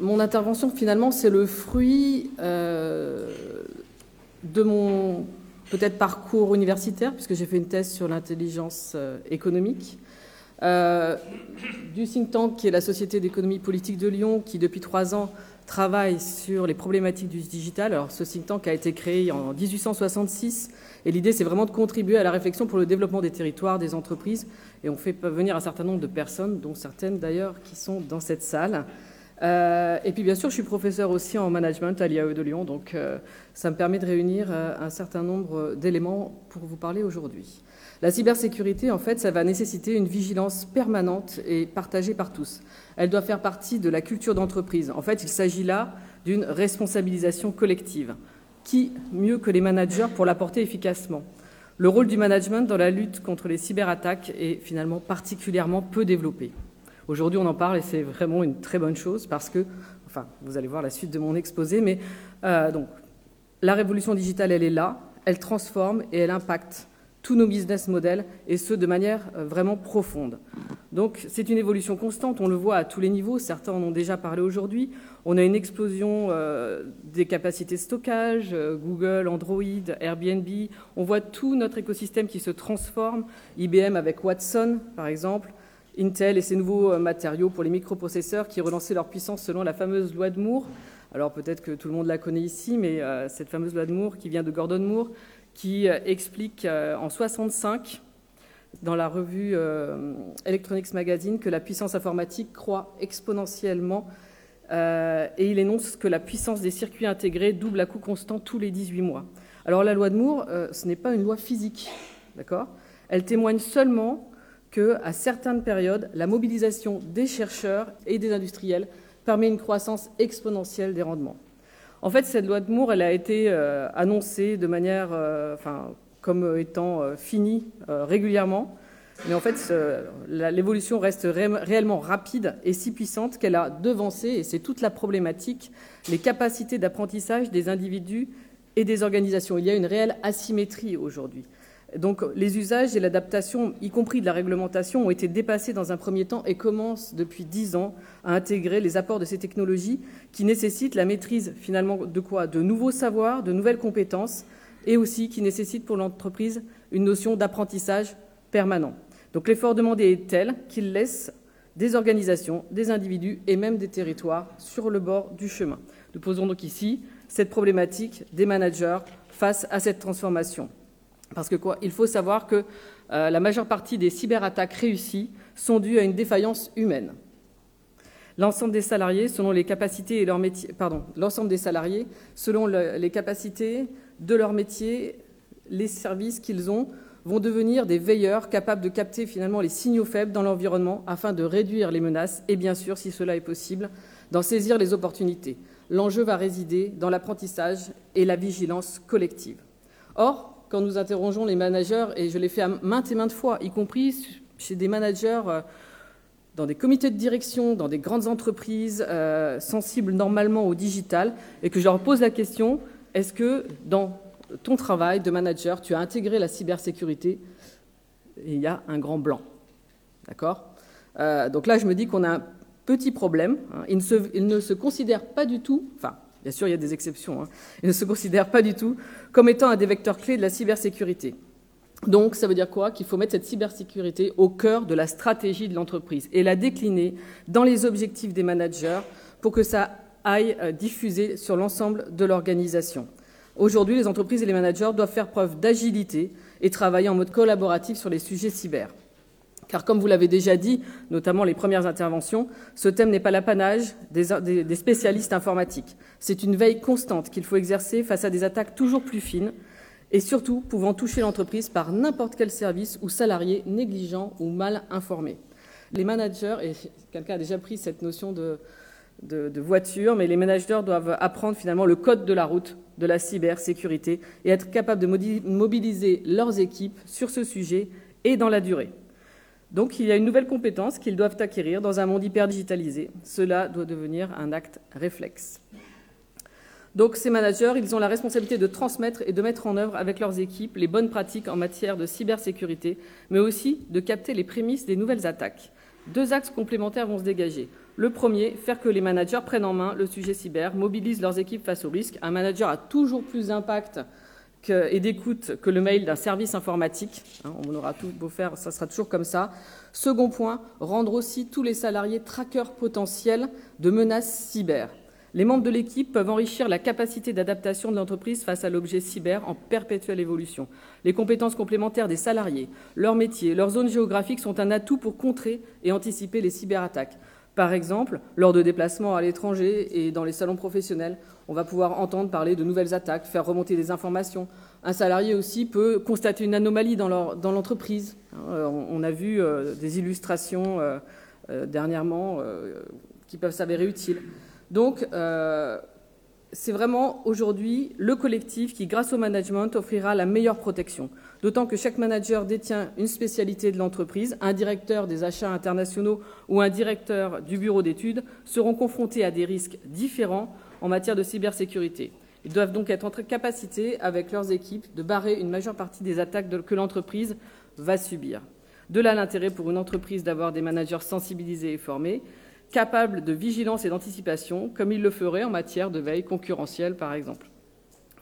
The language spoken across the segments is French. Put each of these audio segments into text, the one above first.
Mon intervention, finalement, c'est le fruit euh, de mon peut-être parcours universitaire, puisque j'ai fait une thèse sur l'intelligence euh, économique, euh, du think tank qui est la Société d'économie politique de Lyon, qui depuis trois ans travaille sur les problématiques du digital. Alors ce think tank a été créé en 1866 et l'idée c'est vraiment de contribuer à la réflexion pour le développement des territoires, des entreprises et on fait venir un certain nombre de personnes, dont certaines d'ailleurs qui sont dans cette salle. Euh, et puis bien sûr, je suis professeur aussi en management à l'IAE de Lyon, donc euh, ça me permet de réunir euh, un certain nombre d'éléments pour vous parler aujourd'hui. La cybersécurité, en fait, ça va nécessiter une vigilance permanente et partagée par tous. Elle doit faire partie de la culture d'entreprise. En fait, il s'agit là d'une responsabilisation collective. Qui mieux que les managers pour l'apporter efficacement? Le rôle du management dans la lutte contre les cyberattaques est finalement particulièrement peu développé. Aujourd'hui, on en parle et c'est vraiment une très bonne chose parce que, enfin, vous allez voir la suite de mon exposé, mais euh, donc, la révolution digitale, elle est là, elle transforme et elle impacte tous nos business models et ce de manière euh, vraiment profonde. Donc c'est une évolution constante, on le voit à tous les niveaux, certains en ont déjà parlé aujourd'hui. On a une explosion euh, des capacités de stockage, Google, Android, Airbnb, on voit tout notre écosystème qui se transforme, IBM avec Watson par exemple, Intel et ses nouveaux euh, matériaux pour les microprocesseurs qui relançaient leur puissance selon la fameuse loi de Moore. Alors peut-être que tout le monde la connaît ici, mais euh, cette fameuse loi de Moore qui vient de Gordon Moore, qui euh, explique en 65 dans la revue Electronics Magazine que la puissance informatique croît exponentiellement et il énonce que la puissance des circuits intégrés double à coût constant tous les 18 mois. Alors la loi de Moore, ce n'est pas une loi physique, d'accord? Elle témoigne seulement qu'à certaines périodes, la mobilisation des chercheurs et des industriels permet une croissance exponentielle des rendements. En fait, cette loi de Moore, elle a été euh, annoncée de manière, euh, enfin, comme étant euh, finie régulièrement, mais en fait, l'évolution reste réellement rapide et si puissante qu'elle a devancé, et c'est toute la problématique, les capacités d'apprentissage des individus et des organisations. Il y a une réelle asymétrie aujourd'hui. Donc les usages et l'adaptation, y compris de la réglementation, ont été dépassés dans un premier temps et commencent depuis dix ans à intégrer les apports de ces technologies qui nécessitent la maîtrise finalement de quoi? De nouveaux savoirs, de nouvelles compétences et aussi qui nécessitent pour l'entreprise une notion d'apprentissage permanent. Donc l'effort demandé est tel qu'il laisse des organisations, des individus et même des territoires sur le bord du chemin. Nous posons donc ici cette problématique des managers face à cette transformation. Parce que quoi? Il faut savoir que euh, la majeure partie des cyberattaques réussies sont dues à une défaillance humaine. L'ensemble des salariés, selon les capacités les capacités de leur métier, les services qu'ils ont, vont devenir des veilleurs capables de capter finalement les signaux faibles dans l'environnement afin de réduire les menaces et bien sûr, si cela est possible, d'en saisir les opportunités. L'enjeu va résider dans l'apprentissage et la vigilance collective. Or, quand nous interrogeons les managers, et je l'ai fait maintes et maintes fois, y compris chez des managers euh, dans des comités de direction, dans des grandes entreprises euh, sensibles normalement au digital, et que je leur pose la question, est-ce que dans ton travail de manager, tu as intégré la cybersécurité il y a un grand blanc? D'accord? Euh, Donc là, je me dis qu'on a un petit problème. Hein. Ne se, ils considèrent pas du tout, enfin, Bien sûr, il y a des exceptions. Hein. Ils ne se considèrent pas du tout comme étant un des vecteurs clés de la cybersécurité. Donc, ça veut dire quoi? Qu'il faut mettre cette cybersécurité au cœur de la stratégie de l'entreprise et la décliner dans les objectifs des managers pour que ça aille euh, diffuser sur l'ensemble de l'organisation. Aujourd'hui, les entreprises et les managers doivent faire preuve d'agilité et travailler en mode collaboratif sur les sujets cyber. Car comme vous l'avez déjà dit, notamment les premières interventions, ce thème n'est pas l'apanage des, spécialistes informatiques. C'est une veille constante qu'il faut exercer face à des attaques toujours plus fines et surtout pouvant toucher l'entreprise par n'importe quel service ou salarié négligent ou mal informé. Les managers, et quelqu'un a déjà pris cette notion de, de, voiture, mais les managers doivent apprendre finalement le code de la route de la cybersécurité et être capables de mobiliser leurs équipes sur ce sujet et dans la durée. Donc il y a une nouvelle compétence qu'ils doivent acquérir dans un monde hyper digitalisé. Cela doit devenir un acte réflexe. Donc ces managers, ils ont la responsabilité de transmettre et de mettre en œuvre avec leurs équipes les bonnes pratiques en matière de cybersécurité, mais aussi de capter les prémices des nouvelles attaques. Deux axes complémentaires vont se dégager. Le premier, faire que les managers prennent en main le sujet cyber, mobilisent leurs équipes face au risque. Un manager a toujours plus d'impact et d'écoute que le mail d'un service informatique. Hein, on aura tout beau faire, ça sera toujours comme ça. Second point, rendre aussi tous les salariés traqueurs potentiels de menaces cyber. Les membres de l'équipe peuvent enrichir la capacité d'adaptation de l'entreprise face à l'objet cyber en perpétuelle évolution. Les compétences complémentaires des salariés, leur métier, leur zone géographique sont un atout pour contrer et anticiper les cyberattaques. Par exemple, lors de déplacements à l'étranger et dans les salons professionnels, on va pouvoir entendre parler de nouvelles attaques, faire remonter des informations. Un salarié aussi peut constater une anomalie dans l'entreprise. Euh, on a vu euh, des illustrations euh, dernièrement qui peuvent s'avérer utiles. Donc, c'est vraiment aujourd'hui le collectif qui, grâce au management, offrira la meilleure protection. D'autant que chaque manager détient une spécialité de l'entreprise. Un directeur des achats internationaux ou un directeur du bureau d'études seront confrontés à des risques différents en matière de cybersécurité. Ils doivent donc être en capacité, avec leurs équipes, de barrer une majeure partie des attaques que l'entreprise va subir. De là l'intérêt pour une entreprise d'avoir des managers sensibilisés et formés, capable de vigilance et d'anticipation, comme il le ferait en matière de veille concurrentielle, par exemple.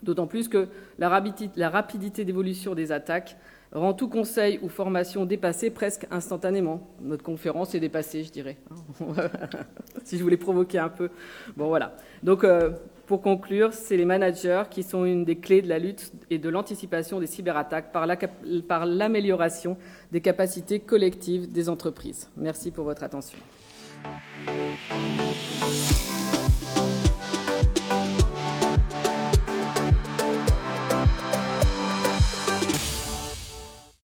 D'autant plus que la rapidité d'évolution des attaques rend tout conseil ou formation dépassé presque instantanément. Notre conférence est dépassée, je dirais, si je voulais provoquer un peu. Bon, voilà. Donc, euh, pour conclure, c'est les managers qui sont une des clés de la lutte et de l'anticipation des cyberattaques par l'amélioration des capacités collectives des entreprises. Merci pour votre attention. Música